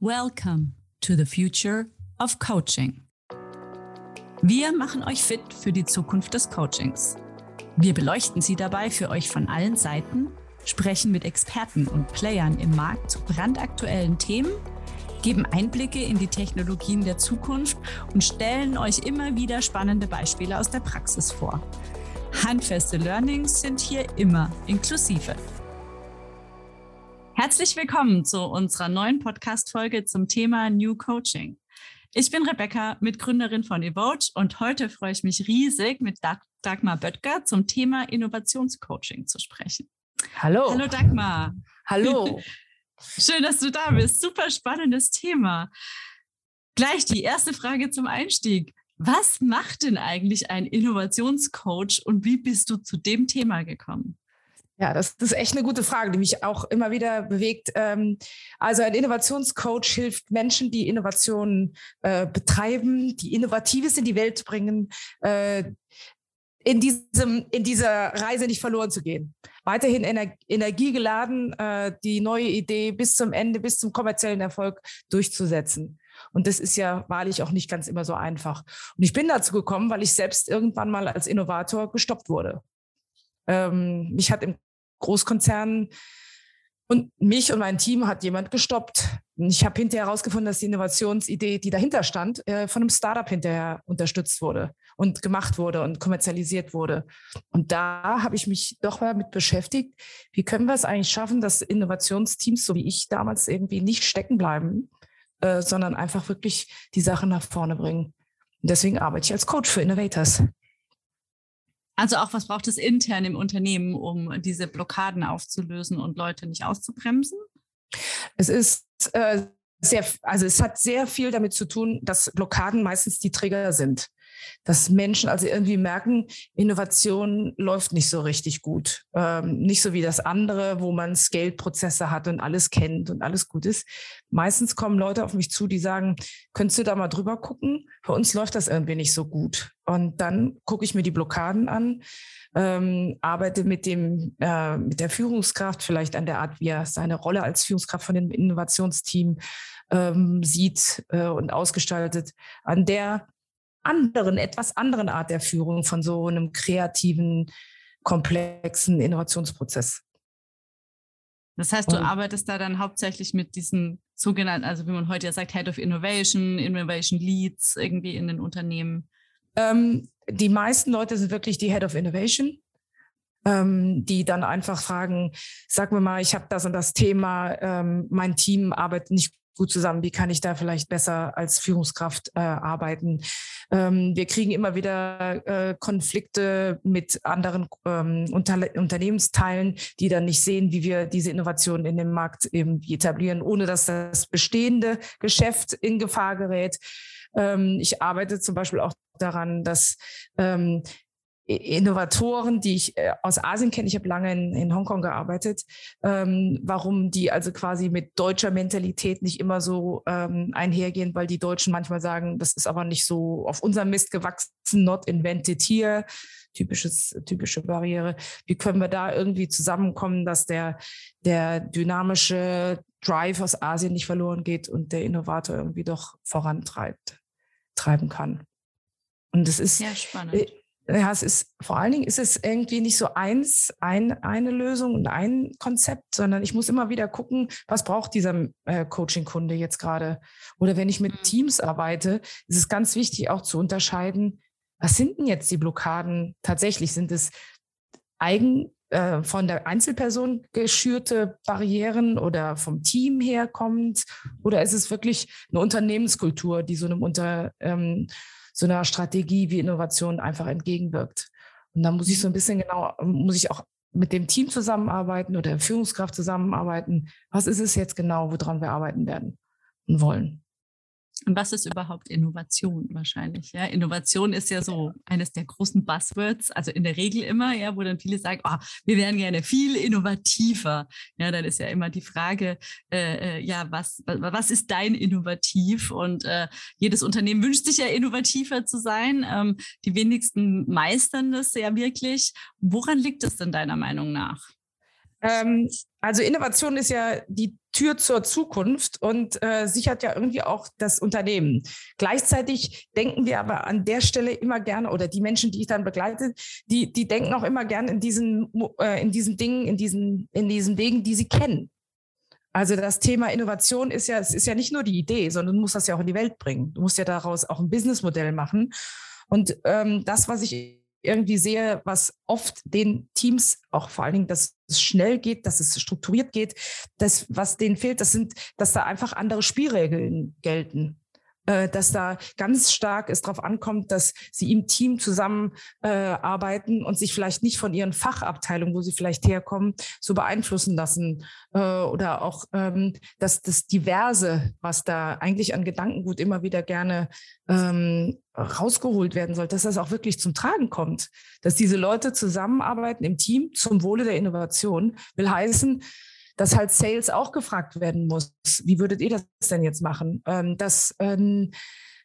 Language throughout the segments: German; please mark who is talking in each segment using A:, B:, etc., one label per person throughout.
A: Welcome to the future of coaching. Wir machen euch fit für die Zukunft des Coachings. Wir beleuchten sie dabei für euch von allen Seiten, sprechen mit Experten und Playern im Markt zu brandaktuellen Themen, geben Einblicke in die Technologien der Zukunft und stellen euch immer wieder spannende Beispiele aus der Praxis vor. Handfeste Learnings sind hier immer inklusive. Herzlich willkommen zu unserer neuen Podcast-Folge zum Thema New Coaching. Ich bin Rebecca, Mitgründerin von Evoge und heute freue ich mich riesig, mit Dagmar Böttger zum Thema Innovationscoaching zu sprechen.
B: Hallo.
A: Hallo Dagmar.
B: Hallo.
A: Schön, dass du da bist. Super spannendes Thema. Gleich die erste Frage zum Einstieg. Was macht denn eigentlich ein Innovationscoach und wie bist du zu dem Thema gekommen?
B: Ja, das, das, ist echt eine gute Frage, die mich auch immer wieder bewegt. Ähm, also ein Innovationscoach hilft Menschen, die Innovationen äh, betreiben, die Innovatives in die Welt bringen, äh, in, diesem, in dieser Reise nicht verloren zu gehen. Weiterhin ener energiegeladen, äh, die neue Idee bis zum Ende, bis zum kommerziellen Erfolg durchzusetzen. Und das ist ja wahrlich auch nicht ganz immer so einfach. Und ich bin dazu gekommen, weil ich selbst irgendwann mal als Innovator gestoppt wurde. Ähm, mich hat im Großkonzernen. Und mich und mein Team hat jemand gestoppt. Ich habe hinterher herausgefunden, dass die Innovationsidee, die dahinter stand, äh, von einem Startup hinterher unterstützt wurde und gemacht wurde und kommerzialisiert wurde. Und da habe ich mich doch mal mit beschäftigt, wie können wir es eigentlich schaffen, dass Innovationsteams, so wie ich damals, irgendwie nicht stecken bleiben, äh, sondern einfach wirklich die Sache nach vorne bringen. Und deswegen arbeite ich als Coach für Innovators.
A: Also auch, was braucht es intern im Unternehmen, um diese Blockaden aufzulösen und Leute nicht auszubremsen?
B: Es ist äh, sehr, also es hat sehr viel damit zu tun, dass Blockaden meistens die Trigger sind dass Menschen also irgendwie merken, Innovation läuft nicht so richtig gut. Ähm, nicht so wie das andere, wo man Scale-Prozesse hat und alles kennt und alles gut ist. Meistens kommen Leute auf mich zu, die sagen, könntest du da mal drüber gucken? Bei uns läuft das irgendwie nicht so gut. Und dann gucke ich mir die Blockaden an, ähm, arbeite mit dem, äh, mit der Führungskraft vielleicht an der Art, wie er seine Rolle als Führungskraft von dem Innovationsteam ähm, sieht äh, und ausgestaltet, an der anderen, etwas anderen Art der Führung von so einem kreativen, komplexen Innovationsprozess.
A: Das heißt, du Und, arbeitest da dann hauptsächlich mit diesen sogenannten, also wie man heute ja sagt, Head of Innovation, Innovation Leads irgendwie in den Unternehmen.
B: Ähm, die meisten Leute sind wirklich die Head of Innovation, ähm, die dann einfach fragen, sag mir mal, ich habe das und das Thema, ähm, mein Team arbeitet nicht gut zusammen? Wie kann ich da vielleicht besser als Führungskraft äh, arbeiten? Ähm, wir kriegen immer wieder äh, Konflikte mit anderen ähm, Unter Unternehmensteilen, die dann nicht sehen, wie wir diese Innovationen in dem Markt eben etablieren, ohne dass das bestehende Geschäft in Gefahr gerät. Ähm, ich arbeite zum Beispiel auch daran, dass ähm, Innovatoren, die ich äh, aus Asien kenne, ich habe lange in, in Hongkong gearbeitet, ähm, warum die also quasi mit deutscher Mentalität nicht immer so ähm, einhergehen, weil die Deutschen manchmal sagen, das ist aber nicht so auf unserem Mist gewachsen, not invented here, typisches, typische Barriere. Wie können wir da irgendwie zusammenkommen, dass der, der dynamische Drive aus Asien nicht verloren geht und der Innovator irgendwie doch vorantreibt, treiben kann? Und das ist,
A: ja, spannend äh,
B: ja, es ist vor allen Dingen ist es irgendwie nicht so eins, ein, eine Lösung und ein Konzept, sondern ich muss immer wieder gucken, was braucht dieser äh, Coaching-Kunde jetzt gerade. Oder wenn ich mit mhm. Teams arbeite, ist es ganz wichtig auch zu unterscheiden, was sind denn jetzt die Blockaden tatsächlich? Sind es eigen äh, von der Einzelperson geschürte Barrieren oder vom Team herkommend? Oder ist es wirklich eine Unternehmenskultur, die so einem Unter ähm, so einer Strategie wie Innovation einfach entgegenwirkt. Und da muss ich so ein bisschen genau, muss ich auch mit dem Team zusammenarbeiten oder der Führungskraft zusammenarbeiten. Was ist es jetzt genau, woran wir arbeiten werden und wollen?
A: Und was ist überhaupt Innovation wahrscheinlich? Ja, Innovation ist ja so eines der großen Buzzwords, also in der Regel immer, ja, wo dann viele sagen, oh, wir wären gerne viel innovativer. Ja, dann ist ja immer die Frage, äh, äh ja, was, was ist dein Innovativ? Und äh, jedes Unternehmen wünscht sich ja innovativer zu sein. Ähm, die wenigsten meistern das ja wirklich. Woran liegt es denn deiner Meinung nach?
B: Ähm, also Innovation ist ja die Tür zur Zukunft und äh, sichert ja irgendwie auch das Unternehmen. Gleichzeitig denken wir aber an der Stelle immer gerne, oder die Menschen, die ich dann begleite, die, die denken auch immer gerne in diesen, äh, in diesen Dingen, in diesen, in diesen Wegen, die sie kennen. Also das Thema Innovation ist ja, es ist ja nicht nur die Idee, sondern du musst das ja auch in die Welt bringen. Du musst ja daraus auch ein Businessmodell machen. Und ähm, das, was ich irgendwie sehe, was oft den Teams, auch vor allen Dingen, dass es schnell geht, dass es strukturiert geht, das, was denen fehlt, das sind, dass da einfach andere Spielregeln gelten. Äh, dass da ganz stark es darauf ankommt, dass sie im Team zusammen äh, und sich vielleicht nicht von ihren Fachabteilungen, wo sie vielleicht herkommen, so beeinflussen lassen. Äh, oder auch, ähm, dass das Diverse, was da eigentlich an Gedankengut immer wieder gerne ähm, rausgeholt werden soll, dass das auch wirklich zum Tragen kommt. Dass diese Leute zusammenarbeiten im Team zum Wohle der Innovation, will heißen, dass halt Sales auch gefragt werden muss. Wie würdet ihr das denn jetzt machen? Ähm, dass ähm,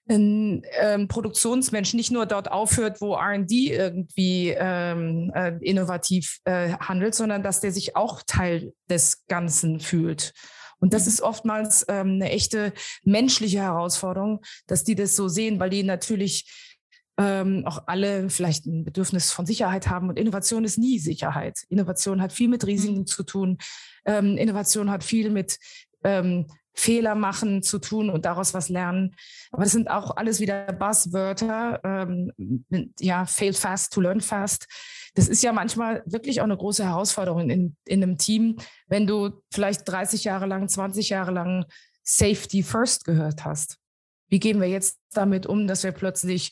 B: ein ähm, Produktionsmensch nicht nur dort aufhört, wo RD irgendwie ähm, äh, innovativ äh, handelt, sondern dass der sich auch Teil des Ganzen fühlt. Und das ist oftmals ähm, eine echte menschliche Herausforderung, dass die das so sehen, weil die natürlich ähm, auch alle vielleicht ein Bedürfnis von Sicherheit haben. Und Innovation ist nie Sicherheit. Innovation hat viel mit Risiken mhm. zu tun. Ähm, Innovation hat viel mit ähm, Fehler machen zu tun und daraus was lernen. Aber das sind auch alles wieder Buzzwörter. Ähm, ja, fail fast to learn fast. Das ist ja manchmal wirklich auch eine große Herausforderung in, in einem Team, wenn du vielleicht 30 Jahre lang, 20 Jahre lang Safety First gehört hast. Wie gehen wir jetzt damit um, dass wir plötzlich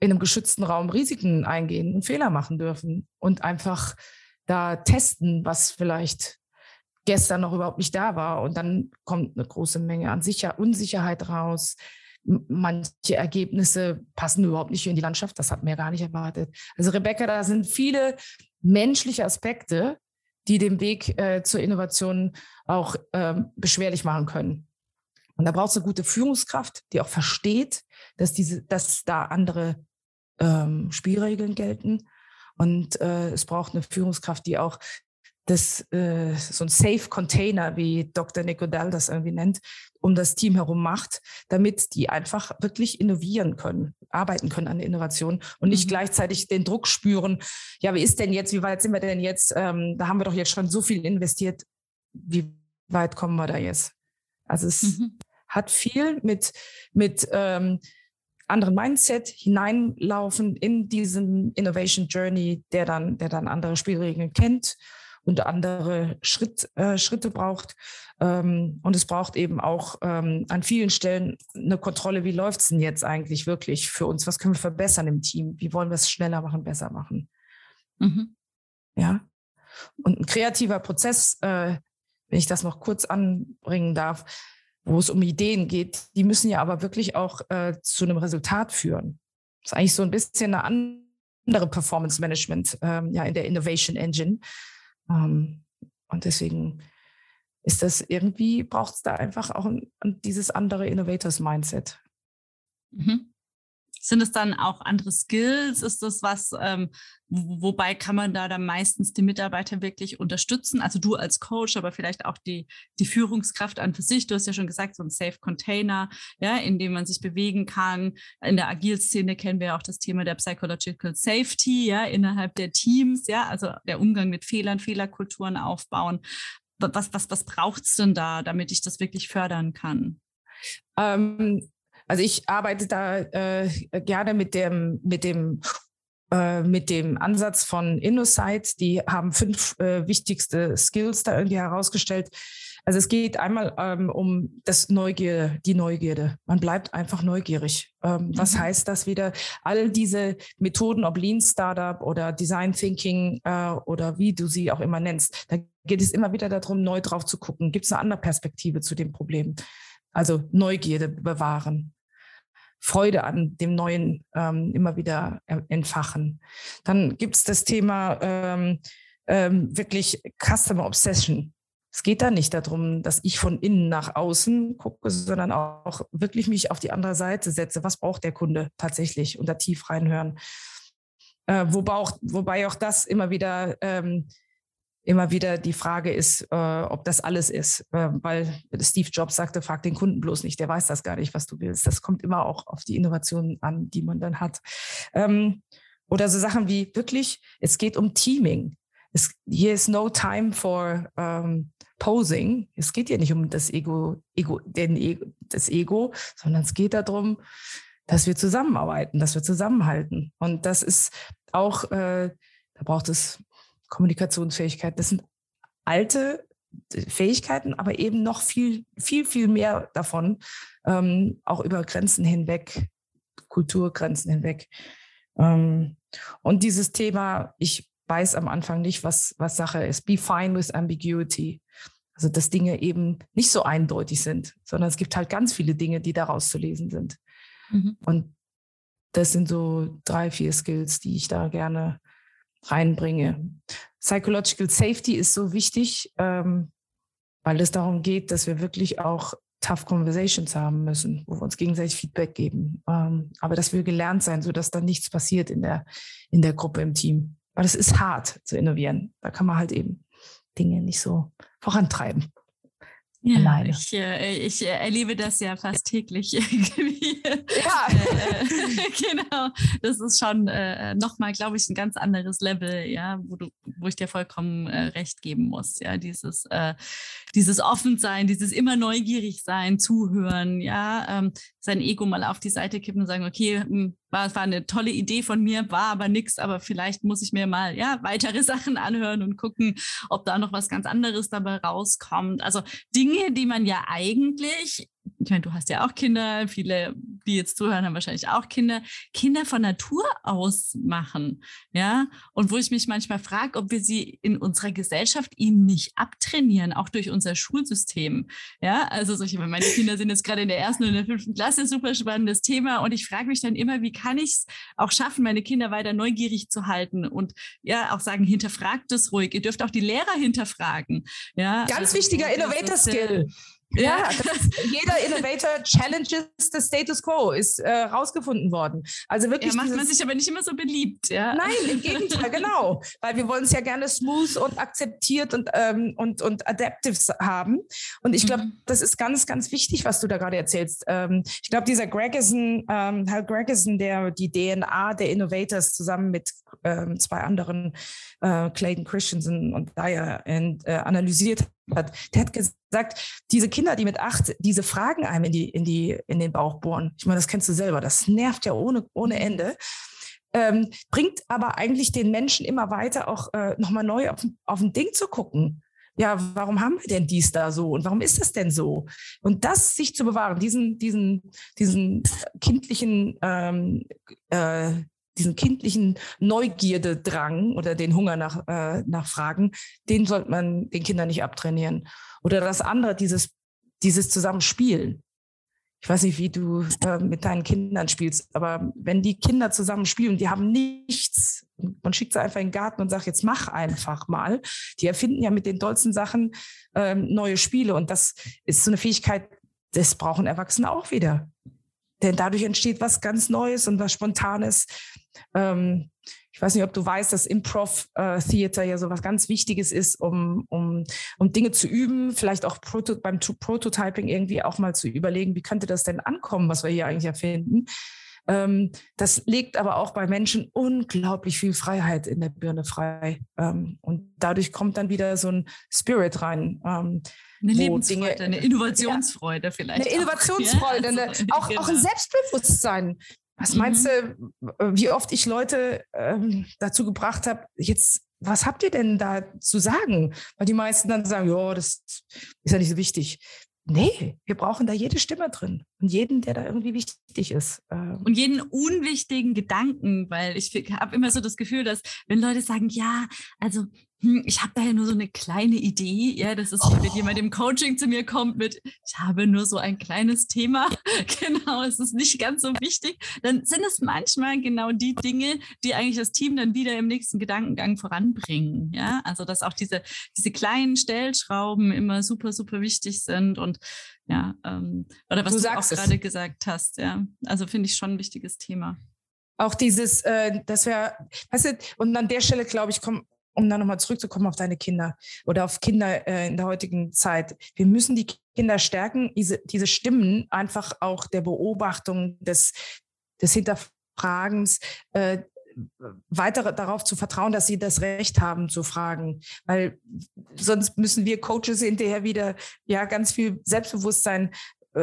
B: in einem geschützten Raum Risiken eingehen und Fehler machen dürfen und einfach da testen, was vielleicht gestern noch überhaupt nicht da war. Und dann kommt eine große Menge an Sicher Unsicherheit raus. Manche Ergebnisse passen überhaupt nicht in die Landschaft. Das hat mir gar nicht erwartet. Also Rebecca, da sind viele menschliche Aspekte, die den Weg äh, zur Innovation auch ähm, beschwerlich machen können. Und da braucht es eine gute Führungskraft, die auch versteht, dass diese, dass da andere ähm, Spielregeln gelten. Und äh, es braucht eine Führungskraft, die auch das, äh, so ein Safe Container, wie Dr. Nicodal das irgendwie nennt, um das Team herum macht, damit die einfach wirklich innovieren können, arbeiten können an der Innovation und nicht mhm. gleichzeitig den Druck spüren, ja, wie ist denn jetzt, wie weit sind wir denn jetzt? Ähm, da haben wir doch jetzt schon so viel investiert. Wie weit kommen wir da jetzt? Also es mhm. hat viel mit, mit ähm, anderen Mindset hineinlaufen in diesen Innovation Journey, der dann, der dann andere Spielregeln kennt und andere Schritt, äh, Schritte braucht. Ähm, und es braucht eben auch ähm, an vielen Stellen eine Kontrolle, wie läuft es denn jetzt eigentlich wirklich für uns? Was können wir verbessern im Team? Wie wollen wir es schneller machen, besser machen? Mhm. Ja. Und ein kreativer Prozess, äh, wenn ich das noch kurz anbringen darf, wo es um Ideen geht, die müssen ja aber wirklich auch äh, zu einem Resultat führen. Das ist eigentlich so ein bisschen eine andere Performance Management ähm, ja, in der Innovation Engine. Ähm, und deswegen ist das irgendwie, braucht es da einfach auch ein, dieses andere Innovators Mindset.
A: Mhm. Sind es dann auch andere Skills? Ist das was, ähm, wobei kann man da dann meistens die Mitarbeiter wirklich unterstützen? Also du als Coach, aber vielleicht auch die, die Führungskraft an für sich. Du hast ja schon gesagt, so ein Safe Container, ja, in dem man sich bewegen kann. In der Agil-Szene kennen wir auch das Thema der Psychological Safety, ja, innerhalb der Teams, ja, also der Umgang mit Fehlern, Fehlerkulturen aufbauen. Was, was, was braucht es denn da, damit ich das wirklich fördern kann?
B: Ähm, also ich arbeite da äh, gerne mit dem, mit dem äh, mit dem Ansatz von InnoSight. Die haben fünf äh, wichtigste Skills da irgendwie herausgestellt. Also es geht einmal ähm, um das Neugier, die Neugierde. Man bleibt einfach neugierig. Ähm, mhm. Was heißt das wieder? All diese Methoden, ob Lean Startup oder Design Thinking äh, oder wie du sie auch immer nennst, da geht es immer wieder darum, neu drauf zu gucken. Gibt es eine andere Perspektive zu dem Problem? Also Neugierde bewahren. Freude an dem Neuen ähm, immer wieder entfachen. Dann gibt es das Thema ähm, ähm, wirklich Customer Obsession. Es geht da nicht darum, dass ich von innen nach außen gucke, sondern auch wirklich mich auf die andere Seite setze. Was braucht der Kunde tatsächlich und da tief reinhören? Äh, wobei, auch, wobei auch das immer wieder ähm, immer wieder die Frage ist, äh, ob das alles ist. Äh, weil Steve Jobs sagte, frag den Kunden bloß nicht, der weiß das gar nicht, was du willst. Das kommt immer auch auf die Innovationen an, die man dann hat. Ähm, oder so Sachen wie wirklich, es geht um Teaming. Es, hier ist no time for ähm, posing. Es geht hier nicht um das Ego, Ego, den Ego, das Ego, sondern es geht darum, dass wir zusammenarbeiten, dass wir zusammenhalten. Und das ist auch, äh, da braucht es Kommunikationsfähigkeit. Das sind alte Fähigkeiten, aber eben noch viel, viel, viel mehr davon, ähm, auch über Grenzen hinweg, Kulturgrenzen hinweg. Ähm, und dieses Thema, ich weiß am Anfang nicht, was, was Sache ist. Be fine with ambiguity. Also, dass Dinge eben nicht so eindeutig sind, sondern es gibt halt ganz viele Dinge, die daraus zu lesen sind. Mhm. Und das sind so drei, vier Skills, die ich da gerne reinbringe. Psychological Safety ist so wichtig, ähm, weil es darum geht, dass wir wirklich auch tough Conversations haben müssen, wo wir uns gegenseitig Feedback geben. Ähm, aber dass wir gelernt sein, sodass dann nichts passiert in der, in der Gruppe, im Team. Weil es ist hart zu innovieren. Da kann man halt eben Dinge nicht so vorantreiben.
A: Ja, alleine. Ich, äh, ich äh, erlebe das ja fast täglich irgendwie. Ja. Äh, genau. Das ist schon äh, nochmal, glaube ich, ein ganz anderes Level, ja, wo du, wo ich dir vollkommen äh, recht geben muss. Ja, dieses, äh, dieses Offensein, dieses immer neugierig sein, zuhören, ja, ähm, sein Ego mal auf die Seite kippen und sagen, okay, hm, war, war eine tolle Idee von mir, war aber nichts, aber vielleicht muss ich mir mal ja weitere Sachen anhören und gucken, ob da noch was ganz anderes dabei rauskommt. Also Dinge, die man ja eigentlich ich meine, du hast ja auch Kinder, viele, die jetzt zuhören, haben wahrscheinlich auch Kinder, Kinder von Natur aus machen, ja, und wo ich mich manchmal frage, ob wir sie in unserer Gesellschaft ihnen nicht abtrainieren, auch durch unser Schulsystem, ja, also solche, meine Kinder sind jetzt gerade in der ersten und der fünften Klasse, super spannendes Thema. Und ich frage mich dann immer, wie kann ich es auch schaffen, meine Kinder weiter neugierig zu halten und ja, auch sagen, hinterfragt es ruhig, ihr dürft auch die Lehrer hinterfragen, ja.
B: Ganz also, wichtiger Innovator-Skill. Ja, jeder Innovator challenges the status quo, ist äh, rausgefunden worden. Also wirklich.
A: Ja, macht man sich aber nicht immer so beliebt, ja.
B: Nein, im Gegenteil, genau. Weil wir wollen es ja gerne smooth und akzeptiert und, ähm, und, und adaptive haben. Und ich glaube, mhm. das ist ganz, ganz wichtig, was du da gerade erzählst. Ähm, ich glaube, dieser Gregerson, ähm, Hal Gregerson, der die DNA der Innovators zusammen mit ähm, zwei anderen, äh, Clayton Christensen und Dyer, and, äh, analysiert hat, der hat gesagt, diese Kinder, die mit acht diese Fragen einem in, die, in, die, in den Bauch bohren, ich meine, das kennst du selber, das nervt ja ohne, ohne Ende. Ähm, bringt aber eigentlich den Menschen immer weiter auch äh, nochmal neu auf, auf ein Ding zu gucken. Ja, warum haben wir denn dies da so und warum ist das denn so? Und das sich zu bewahren, diesen, diesen, diesen kindlichen ähm, äh, diesen kindlichen Neugierdedrang oder den Hunger nach, äh, nach Fragen, den sollte man den Kindern nicht abtrainieren. Oder das andere, dieses, dieses Zusammenspielen. Ich weiß nicht, wie du äh, mit deinen Kindern spielst, aber wenn die Kinder zusammen spielen, die haben nichts, man schickt sie einfach in den Garten und sagt, jetzt mach einfach mal. Die erfinden ja mit den tollsten Sachen äh, neue Spiele und das ist so eine Fähigkeit, das brauchen Erwachsene auch wieder. Denn dadurch entsteht was ganz Neues und was Spontanes. Ähm, ich weiß nicht, ob du weißt, dass Improv-Theater äh, ja so was ganz Wichtiges ist, um, um, um Dinge zu üben, vielleicht auch Proto beim Prototyping irgendwie auch mal zu überlegen, wie könnte das denn ankommen, was wir hier eigentlich erfinden. Ähm, das legt aber auch bei Menschen unglaublich viel Freiheit in der Birne frei. Ähm, und dadurch kommt dann wieder so ein Spirit rein.
A: Ähm, eine Lebensfreude, Dinge, eine Innovationsfreude ja, vielleicht.
B: Eine Innovationsfreude, ja, also, eine, auch, auch ein genau. Selbstbewusstsein. Was meinst mhm. du, wie oft ich Leute ähm, dazu gebracht habe, jetzt, was habt ihr denn da zu sagen? Weil die meisten dann sagen, ja, das ist ja nicht so wichtig. Nee, wir brauchen da jede Stimme drin und jeden, der da irgendwie wichtig ist.
A: Ähm. Und jeden unwichtigen Gedanken, weil ich habe immer so das Gefühl, dass wenn Leute sagen, ja, also hm, ich habe da ja nur so eine kleine Idee, ja, das ist, oh. wenn jemand im Coaching zu mir kommt mit, ich habe nur so ein kleines Thema, genau, es ist nicht ganz so wichtig, dann sind es manchmal genau die Dinge, die eigentlich das Team dann wieder im nächsten Gedankengang voranbringen, ja, also dass auch diese, diese kleinen Stellschrauben immer super, super wichtig sind und ja, ähm, oder was du, du auch gerade gesagt hast, ja, also finde ich schon ein wichtiges Thema.
B: Auch dieses, äh, dass wir, weißt du, und an der Stelle, glaube ich, kommen um dann nochmal zurückzukommen auf deine Kinder oder auf Kinder äh, in der heutigen Zeit. Wir müssen die Kinder stärken, diese, diese Stimmen einfach auch der Beobachtung, des, des Hinterfragens, äh, weiter darauf zu vertrauen, dass sie das Recht haben zu fragen, weil sonst müssen wir Coaches hinterher wieder ja ganz viel Selbstbewusstsein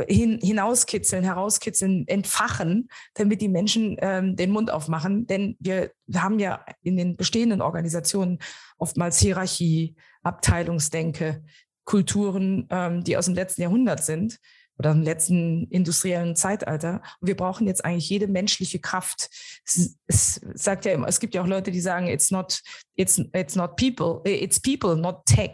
B: hin, hinauskitzeln, herauskitzeln, entfachen, damit die Menschen ähm, den Mund aufmachen. Denn wir, haben ja in den bestehenden Organisationen oftmals Hierarchie, Abteilungsdenke, Kulturen, ähm, die aus dem letzten Jahrhundert sind oder im letzten industriellen Zeitalter. Und wir brauchen jetzt eigentlich jede menschliche Kraft. Es, es, sagt ja immer, es gibt ja auch Leute, die sagen, it's not, it's, it's not people, it's people, not tech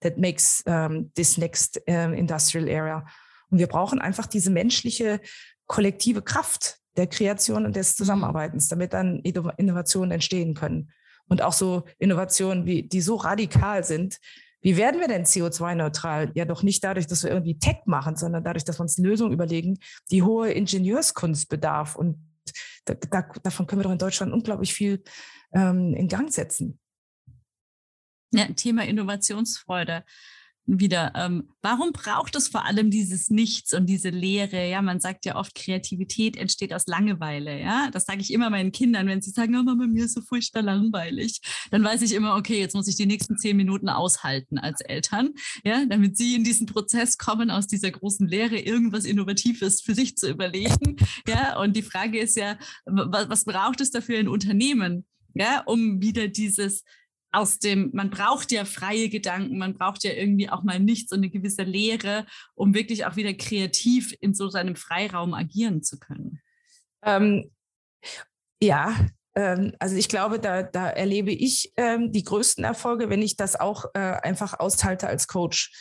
B: that makes um, this next um, industrial era. Und wir brauchen einfach diese menschliche kollektive Kraft der Kreation und des Zusammenarbeitens, damit dann Innovationen entstehen können. Und auch so Innovationen, wie, die so radikal sind. Wie werden wir denn CO2-neutral? Ja, doch nicht dadurch, dass wir irgendwie Tech machen, sondern dadurch, dass wir uns Lösungen überlegen, die hohe Ingenieurskunst bedarf. Und da, da, davon können wir doch in Deutschland unglaublich viel ähm, in Gang setzen.
A: Ja, Thema Innovationsfreude wieder, ähm, warum braucht es vor allem dieses Nichts und diese Leere? Ja, man sagt ja oft, Kreativität entsteht aus Langeweile. Ja, das sage ich immer meinen Kindern, wenn sie sagen, oh Mama, mir ist so furchtbar langweilig. Dann weiß ich immer, okay, jetzt muss ich die nächsten zehn Minuten aushalten als Eltern, ja, damit sie in diesen Prozess kommen, aus dieser großen Leere irgendwas Innovatives für sich zu überlegen. Ja, und die Frage ist ja, was, was braucht es dafür in Unternehmen? Ja, um wieder dieses aus dem, man braucht ja freie Gedanken, man braucht ja irgendwie auch mal nichts und eine gewisse Lehre, um wirklich auch wieder kreativ in so seinem Freiraum agieren zu können.
B: Ähm, ja, ähm, also ich glaube, da, da erlebe ich ähm, die größten Erfolge, wenn ich das auch äh, einfach aushalte als Coach.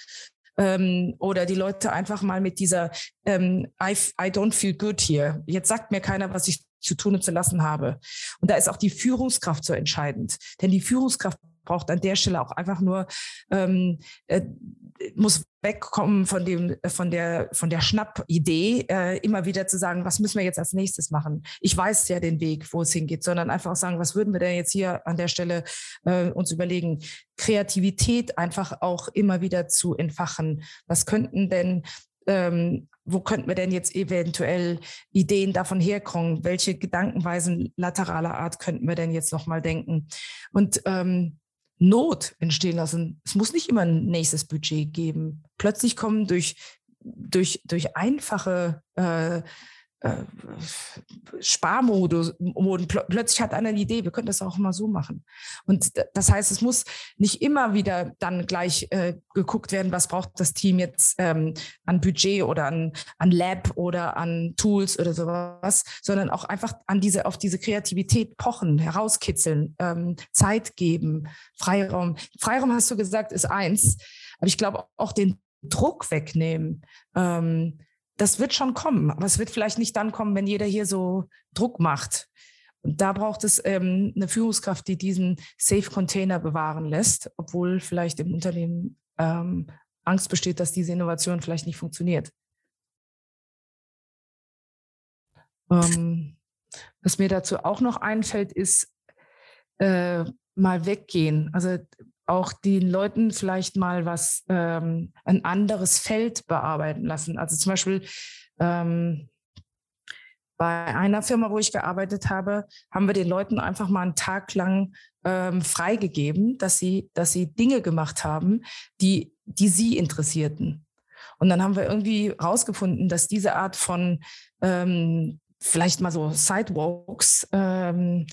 B: Ähm, oder die Leute einfach mal mit dieser ähm, I, I don't feel good here. Jetzt sagt mir keiner, was ich zu tun und zu lassen habe. Und da ist auch die Führungskraft so entscheidend. Denn die Führungskraft braucht an der Stelle auch einfach nur ähm, äh, muss wegkommen von dem von der von der Schnappidee äh, immer wieder zu sagen was müssen wir jetzt als nächstes machen ich weiß ja den Weg wo es hingeht sondern einfach sagen was würden wir denn jetzt hier an der Stelle äh, uns überlegen Kreativität einfach auch immer wieder zu entfachen was könnten denn ähm, wo könnten wir denn jetzt eventuell Ideen davon herkommen? Welche Gedankenweisen lateraler Art könnten wir denn jetzt nochmal denken? Und ähm, Not entstehen lassen. Es muss nicht immer ein nächstes Budget geben. Plötzlich kommen durch, durch, durch einfache äh, äh, Sparmodus, plötzlich hat einer eine Idee, wir könnten das auch mal so machen. Und das heißt, es muss nicht immer wieder dann gleich äh, geguckt werden, was braucht das Team jetzt ähm, an Budget oder an, an Lab oder an Tools oder sowas, sondern auch einfach an diese, auf diese Kreativität pochen, herauskitzeln, ähm, Zeit geben, Freiraum. Freiraum hast du gesagt, ist eins, aber ich glaube auch den Druck wegnehmen. Ähm, das wird schon kommen, aber es wird vielleicht nicht dann kommen, wenn jeder hier so Druck macht. Und da braucht es ähm, eine Führungskraft, die diesen Safe Container bewahren lässt, obwohl vielleicht im Unternehmen ähm, Angst besteht, dass diese Innovation vielleicht nicht funktioniert. Ähm, was mir dazu auch noch einfällt, ist äh, mal weggehen. Also auch den Leuten vielleicht mal was, ähm, ein anderes Feld bearbeiten lassen. Also zum Beispiel ähm, bei einer Firma, wo ich gearbeitet habe, haben wir den Leuten einfach mal einen Tag lang ähm, freigegeben, dass sie, dass sie Dinge gemacht haben, die, die sie interessierten. Und dann haben wir irgendwie rausgefunden, dass diese Art von ähm, vielleicht mal so Sidewalks ähm,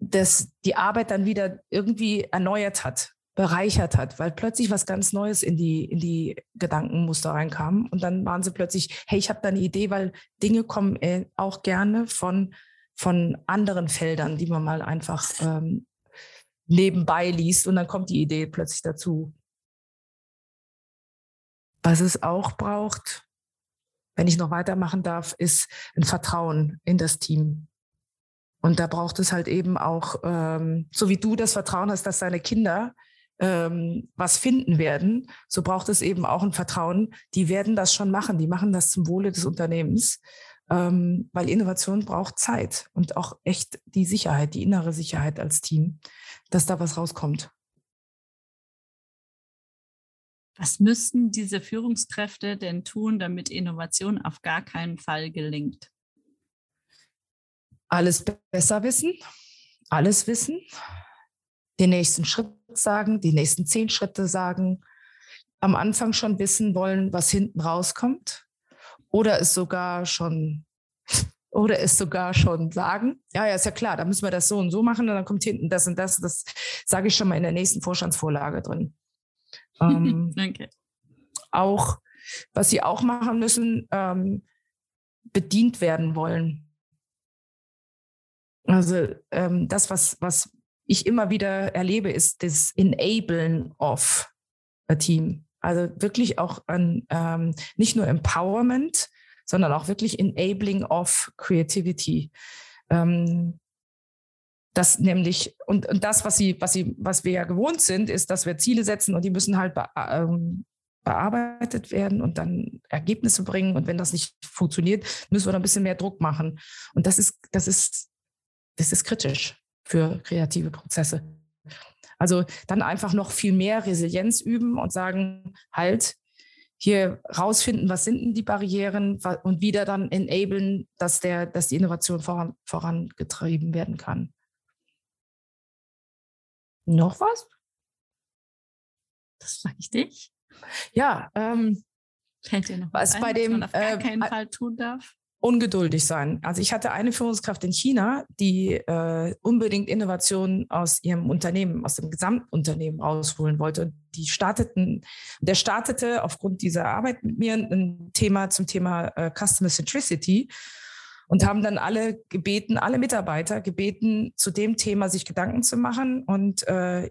B: dass die Arbeit dann wieder irgendwie erneuert hat bereichert hat, weil plötzlich was ganz Neues in die, in die Gedankenmuster reinkam. Und dann waren sie plötzlich, hey, ich habe da eine Idee, weil Dinge kommen äh, auch gerne von, von anderen Feldern, die man mal einfach ähm, nebenbei liest und dann kommt die Idee plötzlich dazu. Was es auch braucht, wenn ich noch weitermachen darf, ist ein Vertrauen in das Team. Und da braucht es halt eben auch, ähm, so wie du das Vertrauen hast, dass deine Kinder ähm, was finden werden, so braucht es eben auch ein Vertrauen. Die werden das schon machen. Die machen das zum Wohle des Unternehmens, ähm, weil Innovation braucht Zeit und auch echt die Sicherheit, die innere Sicherheit als Team, dass da was rauskommt.
A: Was müssten diese Führungskräfte denn tun, damit Innovation auf gar keinen Fall gelingt?
B: Alles besser wissen, alles wissen, den nächsten Schritt sagen, die nächsten zehn Schritte sagen, am Anfang schon wissen wollen, was hinten rauskommt oder es sogar schon oder es sogar schon sagen, ja, ja, ist ja klar, da müssen wir das so und so machen und dann kommt hinten das und das. Das sage ich schon mal in der nächsten Vorstandsvorlage drin. Ähm, okay. Auch, was sie auch machen müssen, ähm, bedient werden wollen. Also ähm, das, was, was ich immer wieder erlebe, ist das Enablen of a Team. Also wirklich auch an ähm, nicht nur Empowerment, sondern auch wirklich Enabling of Creativity. Ähm, das nämlich, und, und das, was sie, was sie, was wir ja gewohnt sind, ist, dass wir Ziele setzen und die müssen halt be, ähm, bearbeitet werden und dann Ergebnisse bringen. Und wenn das nicht funktioniert, müssen wir noch ein bisschen mehr Druck machen. Und das ist, das ist, das ist kritisch für kreative Prozesse. Also dann einfach noch viel mehr Resilienz üben und sagen, halt, hier rausfinden, was sind denn die Barrieren und wieder dann enablen, dass, der, dass die Innovation voran, vorangetrieben werden kann. Noch was?
A: Das frage ich dich.
B: Ja, ähm,
A: fällt dir noch was, was ein, bei dem, was man auf gar äh, keinen Fall tun darf?
B: Ungeduldig sein. Also ich hatte eine Führungskraft in China, die äh, unbedingt Innovationen aus ihrem Unternehmen, aus dem Gesamtunternehmen rausholen wollte. Und die starteten, der startete aufgrund dieser Arbeit mit mir ein Thema zum Thema äh, Customer Centricity und haben dann alle gebeten, alle Mitarbeiter gebeten, zu dem Thema sich Gedanken zu machen und äh,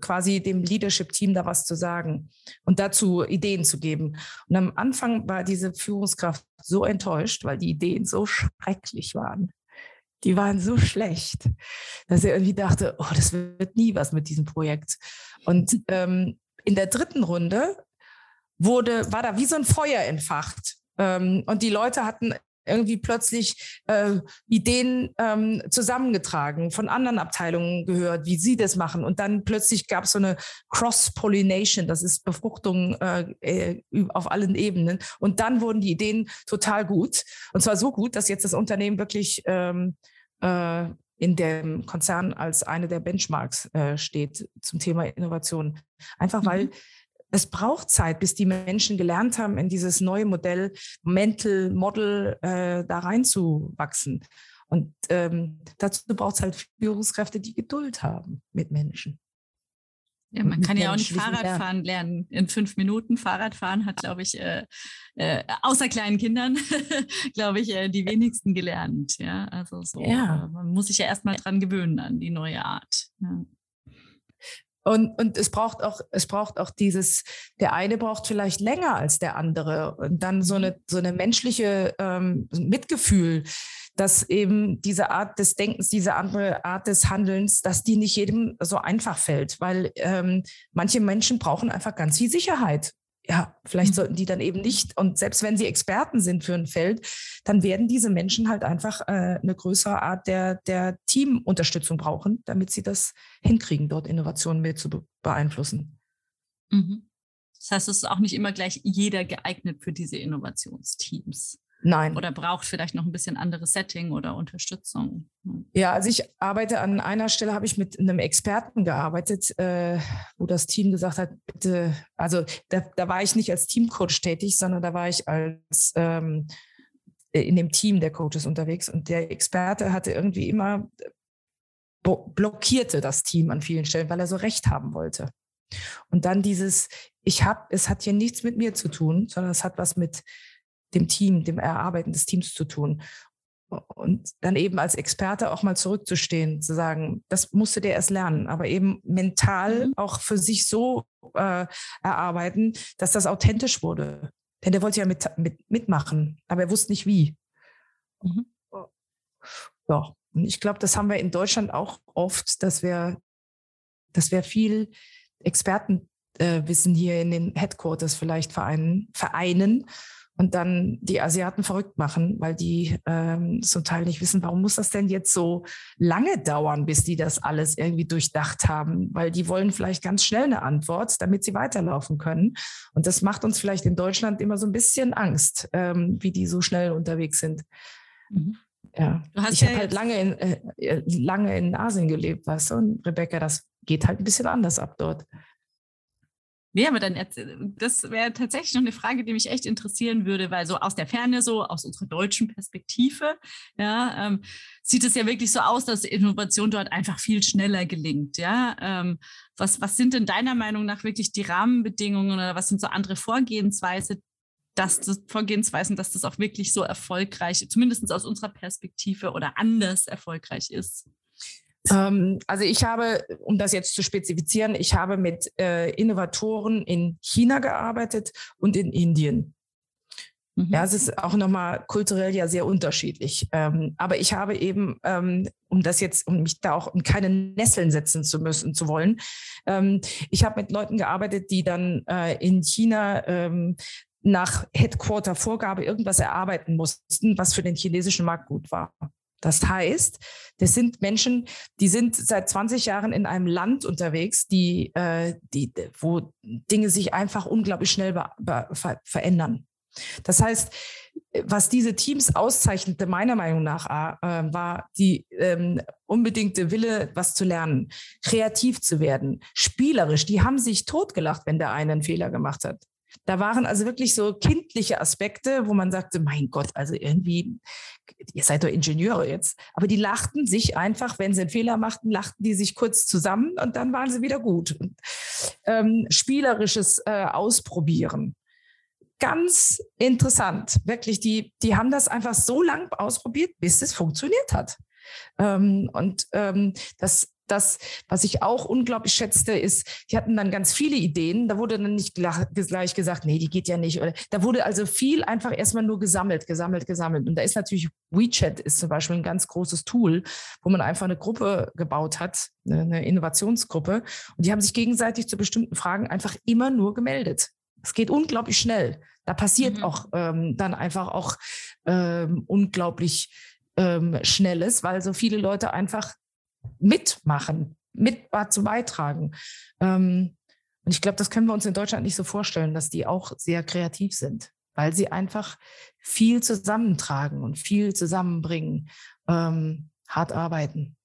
B: quasi dem Leadership-Team da was zu sagen und dazu Ideen zu geben. Und am Anfang war diese Führungskraft so enttäuscht, weil die Ideen so schrecklich waren. Die waren so schlecht, dass er irgendwie dachte, oh, das wird nie was mit diesem Projekt. Und ähm, in der dritten Runde wurde, war da wie so ein Feuer entfacht. Ähm, und die Leute hatten irgendwie plötzlich äh, Ideen ähm, zusammengetragen, von anderen Abteilungen gehört, wie sie das machen. Und dann plötzlich gab es so eine Cross-Pollination, das ist Befruchtung äh, äh auf allen Ebenen. Und dann wurden die Ideen total gut. Und zwar so gut, dass jetzt das Unternehmen wirklich ähm, äh, in dem Konzern als eine der Benchmarks äh, steht zum Thema Innovation. Einfach weil mhm es braucht Zeit, bis die Menschen gelernt haben, in dieses neue Modell, Mental Model äh, da reinzuwachsen. Und ähm, dazu braucht es halt Führungskräfte, die Geduld haben mit Menschen.
A: Ja, man kann ja auch nicht Fahrradfahren lernen. In fünf Minuten Fahrradfahren hat, glaube ich, äh, äh, außer kleinen Kindern, glaube ich, äh, die wenigsten gelernt. Ja, also so. Ja. Man muss sich ja erstmal dran gewöhnen an die neue Art. Ja.
B: Und, und es braucht auch, es braucht auch dieses, der eine braucht vielleicht länger als der andere. Und dann so eine, so eine menschliche ähm, Mitgefühl, dass eben diese Art des Denkens, diese andere Art des Handelns, dass die nicht jedem so einfach fällt, weil ähm, manche Menschen brauchen einfach ganz viel Sicherheit ja, vielleicht mhm. sollten die dann eben nicht, und selbst wenn sie Experten sind für ein Feld, dann werden diese Menschen halt einfach äh, eine größere Art der, der Teamunterstützung brauchen, damit sie das hinkriegen, dort Innovationen mit zu be beeinflussen.
A: Mhm. Das heißt, es ist auch nicht immer gleich jeder geeignet für diese Innovationsteams.
B: Nein.
A: Oder braucht vielleicht noch ein bisschen anderes Setting oder Unterstützung.
B: Hm. Ja, also ich arbeite an einer Stelle, habe ich mit einem Experten gearbeitet, äh, wo das Team gesagt hat, bitte, also da, da, war ich nicht als Teamcoach tätig, sondern da war ich als ähm, in dem Team der Coaches unterwegs und der Experte hatte irgendwie immer blockierte das Team an vielen Stellen, weil er so Recht haben wollte. Und dann dieses, ich habe, es hat hier nichts mit mir zu tun, sondern es hat was mit dem Team, dem Erarbeiten des Teams zu tun. Und dann eben als Experte auch mal zurückzustehen, zu sagen, das musste der erst lernen, aber eben mental mhm. auch für sich so äh, erarbeiten, dass das authentisch wurde. Denn der wollte ja mit, mit, mitmachen, aber er wusste nicht wie. Mhm. Ja, und ich glaube, das haben wir in Deutschland auch oft, dass wir, dass wir viel Expertenwissen äh, hier in den Headquarters vielleicht vereinen, vereinen und dann die Asiaten verrückt machen, weil die ähm, zum Teil nicht wissen, warum muss das denn jetzt so lange dauern, bis die das alles irgendwie durchdacht haben, weil die wollen vielleicht ganz schnell eine Antwort, damit sie weiterlaufen können. Und das macht uns vielleicht in Deutschland immer so ein bisschen Angst, ähm, wie die so schnell unterwegs sind. Mhm. Ja, ich ja habe halt lange in, äh, äh, lange in Asien gelebt, weißt du, und Rebecca, das geht halt ein bisschen anders ab dort.
A: Nee, aber dann, das wäre tatsächlich noch eine Frage, die mich echt interessieren würde, weil so aus der Ferne, so aus unserer deutschen Perspektive, ja, ähm, sieht es ja wirklich so aus, dass Innovation dort einfach viel schneller gelingt, ja. Ähm, was, was sind denn deiner Meinung nach wirklich die Rahmenbedingungen oder was sind so andere Vorgehensweise, dass das Vorgehensweisen, dass das auch wirklich so erfolgreich, zumindest aus unserer Perspektive oder anders erfolgreich ist?
B: Ähm, also ich habe, um das jetzt zu spezifizieren, ich habe mit äh, Innovatoren in China gearbeitet und in Indien. Mhm. Ja, es ist auch nochmal kulturell ja sehr unterschiedlich. Ähm, aber ich habe eben, ähm, um das jetzt, um mich da auch in keine Nesseln setzen zu müssen, zu wollen, ähm, ich habe mit Leuten gearbeitet, die dann äh, in China ähm, nach Headquarter-Vorgabe irgendwas erarbeiten mussten, was für den chinesischen Markt gut war. Das heißt, das sind Menschen, die sind seit 20 Jahren in einem Land unterwegs, die, äh, die, wo Dinge sich einfach unglaublich schnell ver verändern. Das heißt, was diese Teams auszeichnete, meiner Meinung nach, äh, war die ähm, unbedingte Wille, was zu lernen, kreativ zu werden, spielerisch. Die haben sich totgelacht, wenn der eine einen Fehler gemacht hat. Da waren also wirklich so kindliche Aspekte, wo man sagte, mein Gott, also irgendwie, ihr seid doch Ingenieure jetzt. Aber die lachten sich einfach, wenn sie einen Fehler machten, lachten die sich kurz zusammen und dann waren sie wieder gut. Ähm, spielerisches äh, Ausprobieren. Ganz interessant. Wirklich, die, die haben das einfach so lang ausprobiert, bis es funktioniert hat. Ähm, und ähm, das das, was ich auch unglaublich schätzte, ist, die hatten dann ganz viele Ideen. Da wurde dann nicht gleich gesagt, nee, die geht ja nicht. Oder da wurde also viel einfach erstmal nur gesammelt, gesammelt, gesammelt. Und da ist natürlich WeChat ist zum Beispiel ein ganz großes Tool, wo man einfach eine Gruppe gebaut hat, eine Innovationsgruppe. Und die haben sich gegenseitig zu bestimmten Fragen einfach immer nur gemeldet. Es geht unglaublich schnell. Da passiert mhm. auch ähm, dann einfach auch ähm, unglaublich ähm, Schnelles, weil so viele Leute einfach mitmachen, mit zu beitragen. Ähm, und ich glaube, das können wir uns in Deutschland nicht so vorstellen, dass die auch sehr kreativ sind, weil sie einfach viel zusammentragen und viel zusammenbringen, ähm, hart arbeiten.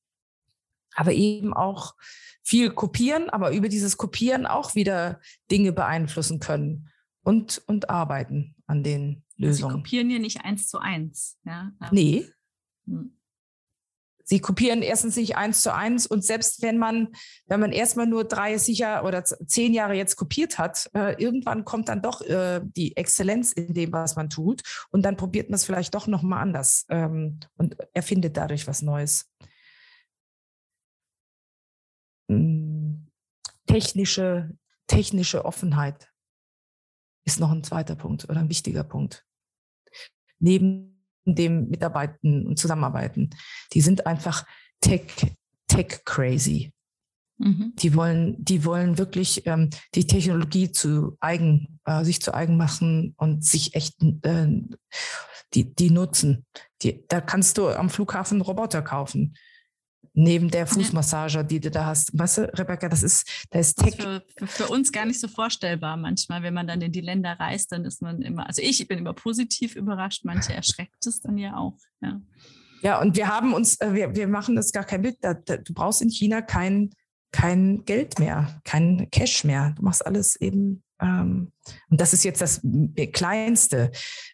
B: Aber eben auch viel kopieren, aber über dieses Kopieren auch wieder Dinge beeinflussen können und, und arbeiten an den Lösungen.
A: Sie kopieren ja nicht eins zu eins. Ja?
B: Nee. Hm. Sie kopieren erstens nicht eins zu eins und selbst wenn man, wenn man erstmal nur 30 Jahre oder zehn Jahre jetzt kopiert hat, äh, irgendwann kommt dann doch äh, die Exzellenz in dem, was man tut und dann probiert man es vielleicht doch nochmal anders ähm, und erfindet dadurch was Neues. Hm, technische, technische Offenheit ist noch ein zweiter Punkt oder ein wichtiger Punkt. Neben dem mitarbeiten und zusammenarbeiten. Die sind einfach tech, tech crazy. Mhm. Die wollen, die wollen wirklich ähm, die Technologie zu eigen, äh, sich zu eigen machen und sich echt äh, die, die nutzen. Die, da kannst du am Flughafen Roboter kaufen neben der Fußmassage, die du da hast. Weißt du, Rebecca, das ist, da ist
A: Tech. Für, für, für, uns gar nicht so vorstellbar manchmal, wenn man dann in die Länder reist, dann ist man immer, also ich bin immer positiv überrascht, manche erschreckt es dann ja auch. Ja,
B: ja und wir haben uns, äh, wir, wir machen das gar kein Bild. Da, da, du brauchst in China kein, kein Geld mehr, kein Cash mehr. Du machst alles eben und das ist jetzt das Kleinste,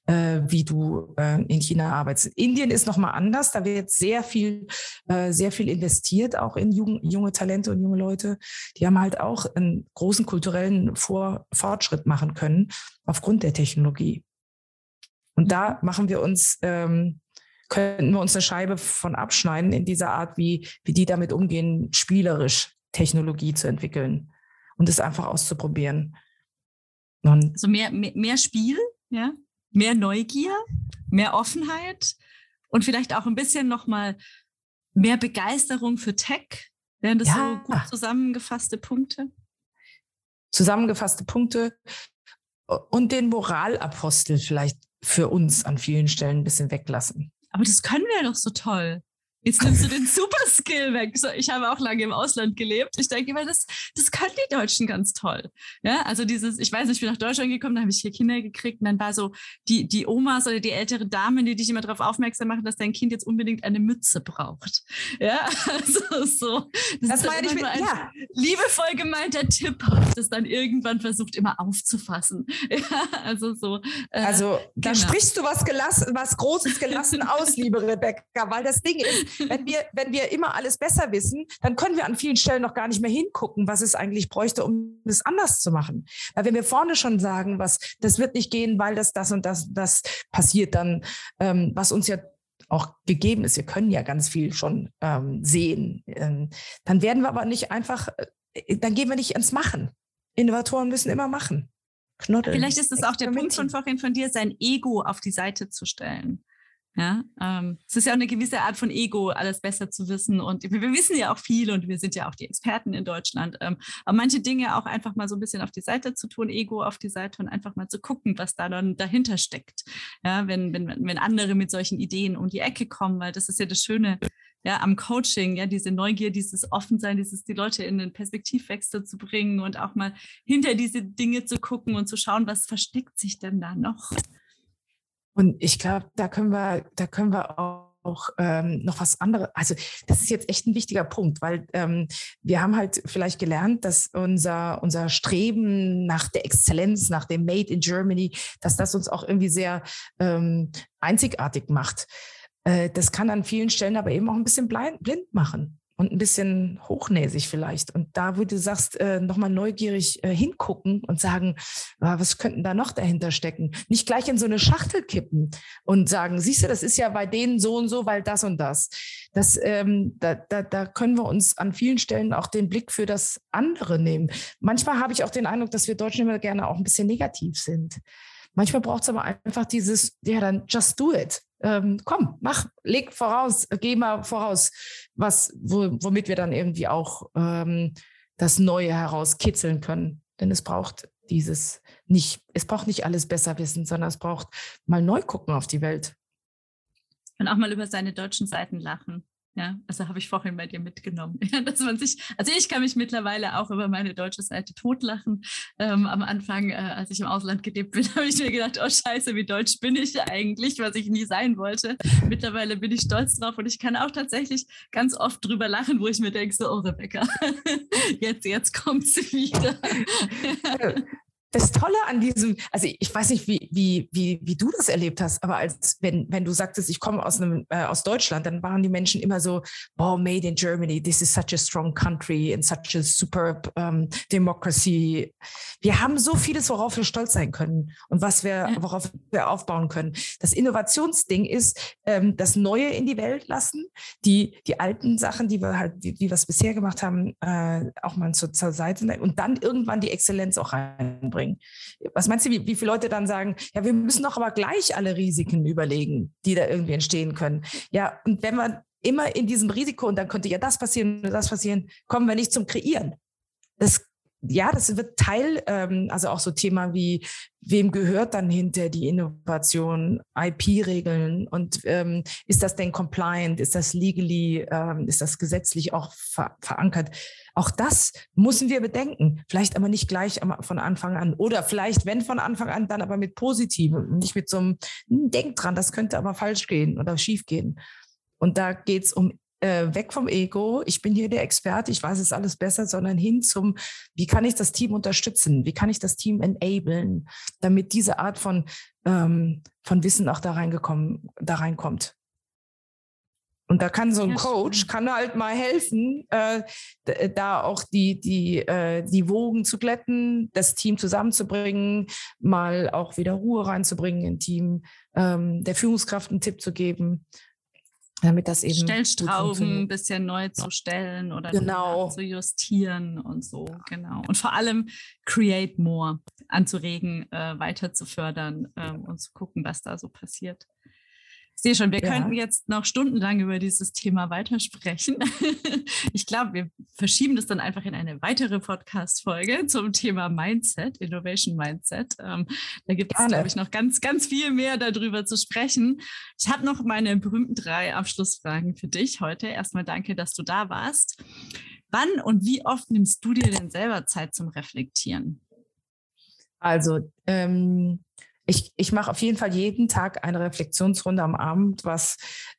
B: äh, wie du äh, in China arbeitest. Indien ist nochmal anders. Da wird sehr viel, äh, sehr viel investiert, auch in junge Talente und junge Leute. Die haben halt auch einen großen kulturellen Vor Fortschritt machen können aufgrund der Technologie. Und da machen wir uns, ähm, könnten wir uns eine Scheibe von abschneiden in dieser Art, wie, wie die damit umgehen, spielerisch Technologie zu entwickeln und es einfach auszuprobieren.
A: Und also mehr, mehr, mehr Spiel, ja, mehr Neugier, mehr Offenheit und vielleicht auch ein bisschen nochmal mehr Begeisterung für Tech. Wären das ja. so gut zusammengefasste Punkte?
B: Zusammengefasste Punkte. und den Moralapostel vielleicht für uns an vielen Stellen ein bisschen weglassen.
A: Aber das können wir doch so toll. Jetzt nimmst du den Superskill weg. So, ich habe auch lange im Ausland gelebt. Ich denke weil das, das können die Deutschen ganz toll. Ja, also dieses, ich weiß nicht, ich bin nach Deutschland gekommen, da habe ich hier Kinder gekriegt und dann war so die, die Omas oder die ältere Damen, die dich immer darauf aufmerksam machen, dass dein Kind jetzt unbedingt eine Mütze braucht. Ja, also so. Das, das meine ich mit, ein ja. liebevoll gemeinter Tipp, das dann irgendwann versucht, immer aufzufassen. Ja, also so.
B: Äh, also da genau. sprichst du was gelassen, was Großes gelassen aus, liebe Rebecca, weil das Ding ist, wenn wir, wenn wir immer alles besser wissen, dann können wir an vielen Stellen noch gar nicht mehr hingucken, was es eigentlich bräuchte, um es anders zu machen. Weil wenn wir vorne schon sagen, was, das wird nicht gehen, weil das, das und das, das passiert, dann, ähm, was uns ja auch gegeben ist, wir können ja ganz viel schon ähm, sehen, ähm, dann werden wir aber nicht einfach, äh, dann gehen wir nicht ins Machen. Innovatoren müssen immer machen.
A: Knuddeln. Vielleicht ist es auch der Punkt von vorhin von dir, sein Ego auf die Seite zu stellen. Ja, ähm, es ist ja auch eine gewisse Art von Ego, alles besser zu wissen. Und wir, wir wissen ja auch viel und wir sind ja auch die Experten in Deutschland. Ähm, aber manche Dinge auch einfach mal so ein bisschen auf die Seite zu tun, Ego auf die Seite und einfach mal zu gucken, was da dann dahinter steckt. Ja, wenn, wenn, wenn andere mit solchen Ideen um die Ecke kommen, weil das ist ja das Schöne ja, am Coaching, ja, diese Neugier, dieses Offensein, dieses die Leute in den Perspektivwechsel zu bringen und auch mal hinter diese Dinge zu gucken und zu schauen, was versteckt sich denn da noch.
B: Und ich glaube, da können wir, da können wir auch ähm, noch was anderes. Also das ist jetzt echt ein wichtiger Punkt, weil ähm, wir haben halt vielleicht gelernt, dass unser, unser Streben nach der Exzellenz, nach dem Made in Germany, dass das uns auch irgendwie sehr ähm, einzigartig macht. Äh, das kann an vielen Stellen aber eben auch ein bisschen blind, blind machen und ein bisschen hochnäsig vielleicht. Und da, wo du sagst, äh, nochmal neugierig äh, hingucken und sagen, ah, was könnten da noch dahinter stecken? Nicht gleich in so eine Schachtel kippen und sagen, siehst du, das ist ja bei denen so und so, weil das und das. Das, ähm, da, da, da können wir uns an vielen Stellen auch den Blick für das andere nehmen. Manchmal habe ich auch den Eindruck, dass wir Deutschen immer gerne auch ein bisschen negativ sind. Manchmal braucht es aber einfach dieses, ja, dann just do it ähm, komm, mach, leg voraus, geh mal voraus, was, wo, womit wir dann irgendwie auch ähm, das Neue herauskitzeln können. Denn es braucht dieses nicht, es braucht nicht alles besser wissen, sondern es braucht mal neu gucken auf die Welt.
A: Und auch mal über seine deutschen Seiten lachen. Ja, also habe ich vorhin bei dir mitgenommen, ja, dass man sich, also ich kann mich mittlerweile auch über meine deutsche Seite totlachen. Ähm, am Anfang, äh, als ich im Ausland gelebt bin, habe ich mir gedacht, oh Scheiße, wie deutsch bin ich eigentlich, was ich nie sein wollte. Mittlerweile bin ich stolz drauf und ich kann auch tatsächlich ganz oft drüber lachen, wo ich mir denke, so, oh Rebecca, jetzt, jetzt kommt sie wieder
B: das Tolle an diesem, also ich weiß nicht, wie, wie, wie, wie du das erlebt hast, aber als wenn, wenn du sagtest, ich komme aus einem, äh, aus Deutschland, dann waren die Menschen immer so, wow, made in Germany, this is such a strong country and such a superb um, democracy. Wir haben so vieles, worauf wir stolz sein können und was wir, worauf wir aufbauen können. Das Innovationsding ist, ähm, das Neue in die Welt lassen, die, die alten Sachen, die wir halt, wie, wie wir bisher gemacht haben, äh, auch mal zur, zur Seite und dann irgendwann die Exzellenz auch reinbringen bringen. Was meinst du, wie, wie viele Leute dann sagen, ja, wir müssen doch aber gleich alle Risiken überlegen, die da irgendwie entstehen können. Ja, und wenn wir immer in diesem Risiko, und dann könnte ja das passieren und das passieren, kommen wir nicht zum Kreieren. Das ja, das wird Teil, ähm, also auch so Thema wie, wem gehört dann hinter die Innovation, IP-Regeln und ähm, ist das denn compliant, ist das legally, ähm, ist das gesetzlich auch ver verankert? Auch das müssen wir bedenken. Vielleicht aber nicht gleich von Anfang an. Oder vielleicht, wenn von Anfang an, dann aber mit Positiven, nicht mit so einem, hm, denk dran, das könnte aber falsch gehen oder schief gehen. Und da geht es um äh, weg vom Ego, ich bin hier der Experte, ich weiß es alles besser, sondern hin zum, wie kann ich das Team unterstützen? Wie kann ich das Team enablen, damit diese Art von, ähm, von Wissen auch da reingekommen, da reinkommt? Und da kann so ein ja, Coach, stimmt. kann halt mal helfen, äh, da auch die, die, äh, die Wogen zu glätten, das Team zusammenzubringen, mal auch wieder Ruhe reinzubringen im Team, ähm, der Führungskraft einen Tipp zu geben, damit das eben.
A: Stellstrauben ein bisschen neu zu stellen oder
B: genau.
A: zu justieren und so, genau. Und vor allem Create More anzuregen, äh, weiter zu fördern ähm, und zu gucken, was da so passiert. Sehe schon, wir ja. könnten jetzt noch stundenlang über dieses Thema weitersprechen. ich glaube, wir verschieben das dann einfach in eine weitere Podcast-Folge zum Thema Mindset, Innovation Mindset. Ähm, da gibt es, glaube ich, noch ganz, ganz viel mehr darüber zu sprechen. Ich habe noch meine berühmten drei Abschlussfragen für dich heute. Erstmal danke, dass du da warst. Wann und wie oft nimmst du dir denn selber Zeit zum Reflektieren?
B: Also, ähm, ich, ich mache auf jeden Fall jeden Tag eine Reflexionsrunde am Abend, was,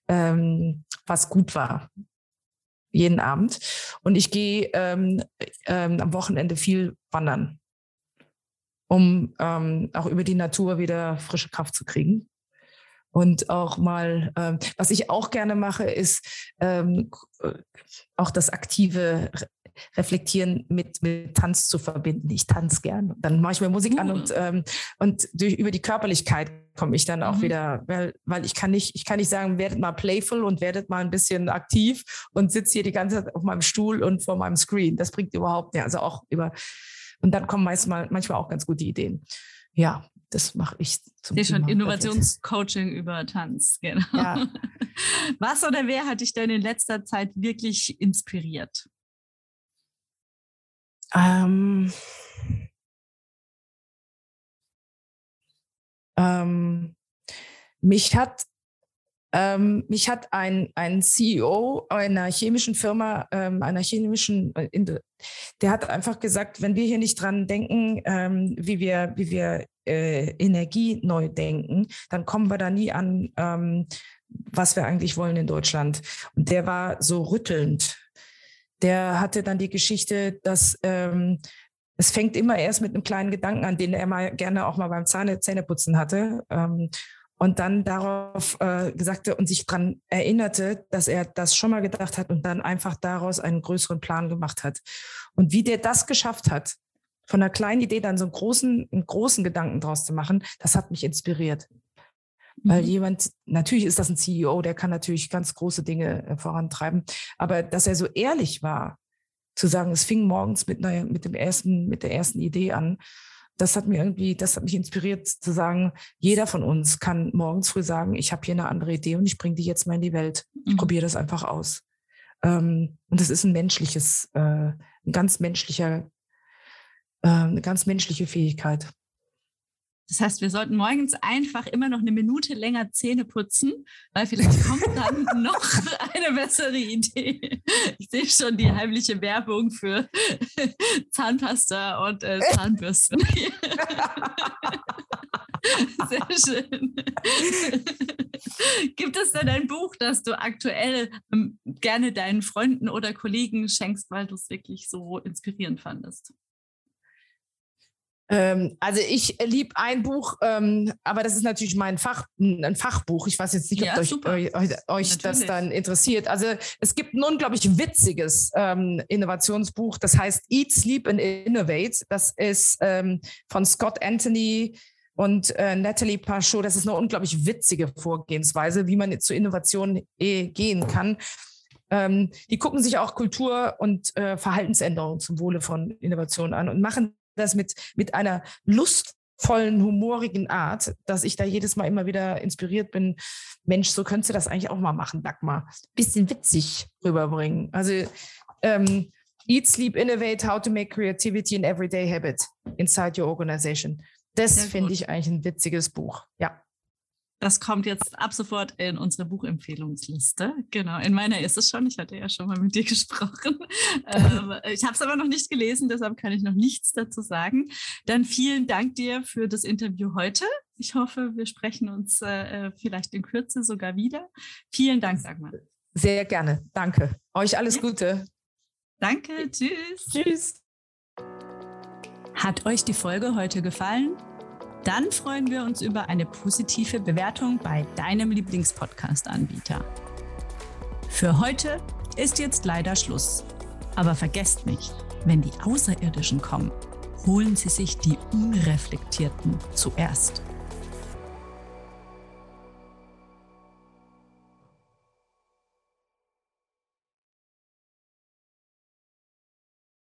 B: ähm, was gut war. Jeden Abend. Und ich gehe ähm, ähm, am Wochenende viel wandern, um ähm, auch über die Natur wieder frische Kraft zu kriegen. Und auch mal, ähm, was ich auch gerne mache, ist ähm, äh, auch das aktive Reflektieren mit, mit Tanz zu verbinden. Ich tanze gern. Dann mache ich mir Musik uh. an und, ähm, und durch, über die Körperlichkeit komme ich dann auch mhm. wieder, weil, weil ich kann nicht, ich kann nicht sagen, werdet mal playful und werdet mal ein bisschen aktiv und sitze hier die ganze Zeit auf meinem Stuhl und vor meinem Screen. Das bringt überhaupt nicht. Also auch über, und dann kommen meist mal, manchmal auch ganz gute Ideen. Ja, das mache ich
A: zum Thema. schon Innovationscoaching über Tanz, genau. Ja. Was oder wer hat dich denn in letzter Zeit wirklich inspiriert?
B: Ähm, ähm, mich hat ähm, mich hat ein, ein CEO einer chemischen Firma, ähm, einer chemischen, äh, der hat einfach gesagt, wenn wir hier nicht dran denken, ähm, wie wir, wie wir äh, Energie neu denken, dann kommen wir da nie an, ähm, was wir eigentlich wollen in Deutschland. Und der war so rüttelnd der hatte dann die Geschichte, dass ähm, es fängt immer erst mit einem kleinen Gedanken an, den er mal gerne auch mal beim Zahne, Zähneputzen hatte. Ähm, und dann darauf äh, gesagte und sich daran erinnerte, dass er das schon mal gedacht hat und dann einfach daraus einen größeren Plan gemacht hat. Und wie der das geschafft hat, von einer kleinen Idee dann so einen großen, einen großen Gedanken draus zu machen, das hat mich inspiriert. Weil mhm. jemand, natürlich ist das ein CEO, der kann natürlich ganz große Dinge äh, vorantreiben, aber dass er so ehrlich war, zu sagen, es fing morgens mit, einer, mit, dem ersten, mit der ersten Idee an, das hat mir irgendwie, das hat mich inspiriert zu sagen, jeder von uns kann morgens früh sagen, ich habe hier eine andere Idee und ich bringe die jetzt mal in die Welt. Ich mhm. probiere das einfach aus. Ähm, und das ist ein menschliches, äh, ein ganz menschlicher, äh, eine ganz menschliche Fähigkeit.
A: Das heißt, wir sollten morgens einfach immer noch eine Minute länger Zähne putzen, weil vielleicht kommt dann noch eine bessere Idee. Ich sehe schon die heimliche Werbung für Zahnpasta und äh, Zahnbürsten. Sehr schön. Gibt es denn ein Buch, das du aktuell ähm, gerne deinen Freunden oder Kollegen schenkst, weil du es wirklich so inspirierend fandest?
B: Ähm, also ich liebe ein Buch, ähm, aber das ist natürlich mein Fach, ein Fachbuch. Ich weiß jetzt nicht, ob ja, euch, euch, euch das dann interessiert. Also es gibt ein unglaublich witziges ähm, Innovationsbuch, das heißt Eat, Sleep and Innovate. Das ist ähm, von Scott Anthony und äh, Natalie Pachot. Das ist eine unglaublich witzige Vorgehensweise, wie man zu Innovation eh gehen kann. Ähm, die gucken sich auch Kultur und äh, Verhaltensänderungen zum Wohle von Innovation an und machen das mit, mit einer lustvollen, humorigen Art, dass ich da jedes Mal immer wieder inspiriert bin. Mensch, so könntest du das eigentlich auch mal machen, Dagmar. Bisschen witzig rüberbringen. Also ähm, Eat, Sleep, Innovate, How to Make Creativity an Everyday Habit Inside Your Organization. Das finde ich eigentlich ein witziges Buch. Ja.
A: Das kommt jetzt ab sofort in unsere Buchempfehlungsliste. Genau, in meiner ist es schon. Ich hatte ja schon mal mit dir gesprochen. Ähm, ich habe es aber noch nicht gelesen, deshalb kann ich noch nichts dazu sagen. Dann vielen Dank dir für das Interview heute. Ich hoffe, wir sprechen uns äh, vielleicht in Kürze sogar wieder. Vielen Dank, Dagmar.
B: Sehr gerne. Danke. Euch alles Gute.
A: Danke. Tschüss.
B: Tschüss.
A: Hat euch die Folge heute gefallen? Dann freuen wir uns über eine positive Bewertung bei deinem Lieblingspodcast-Anbieter. Für heute ist jetzt leider Schluss. Aber vergesst nicht, wenn die Außerirdischen kommen, holen sie sich die Unreflektierten zuerst.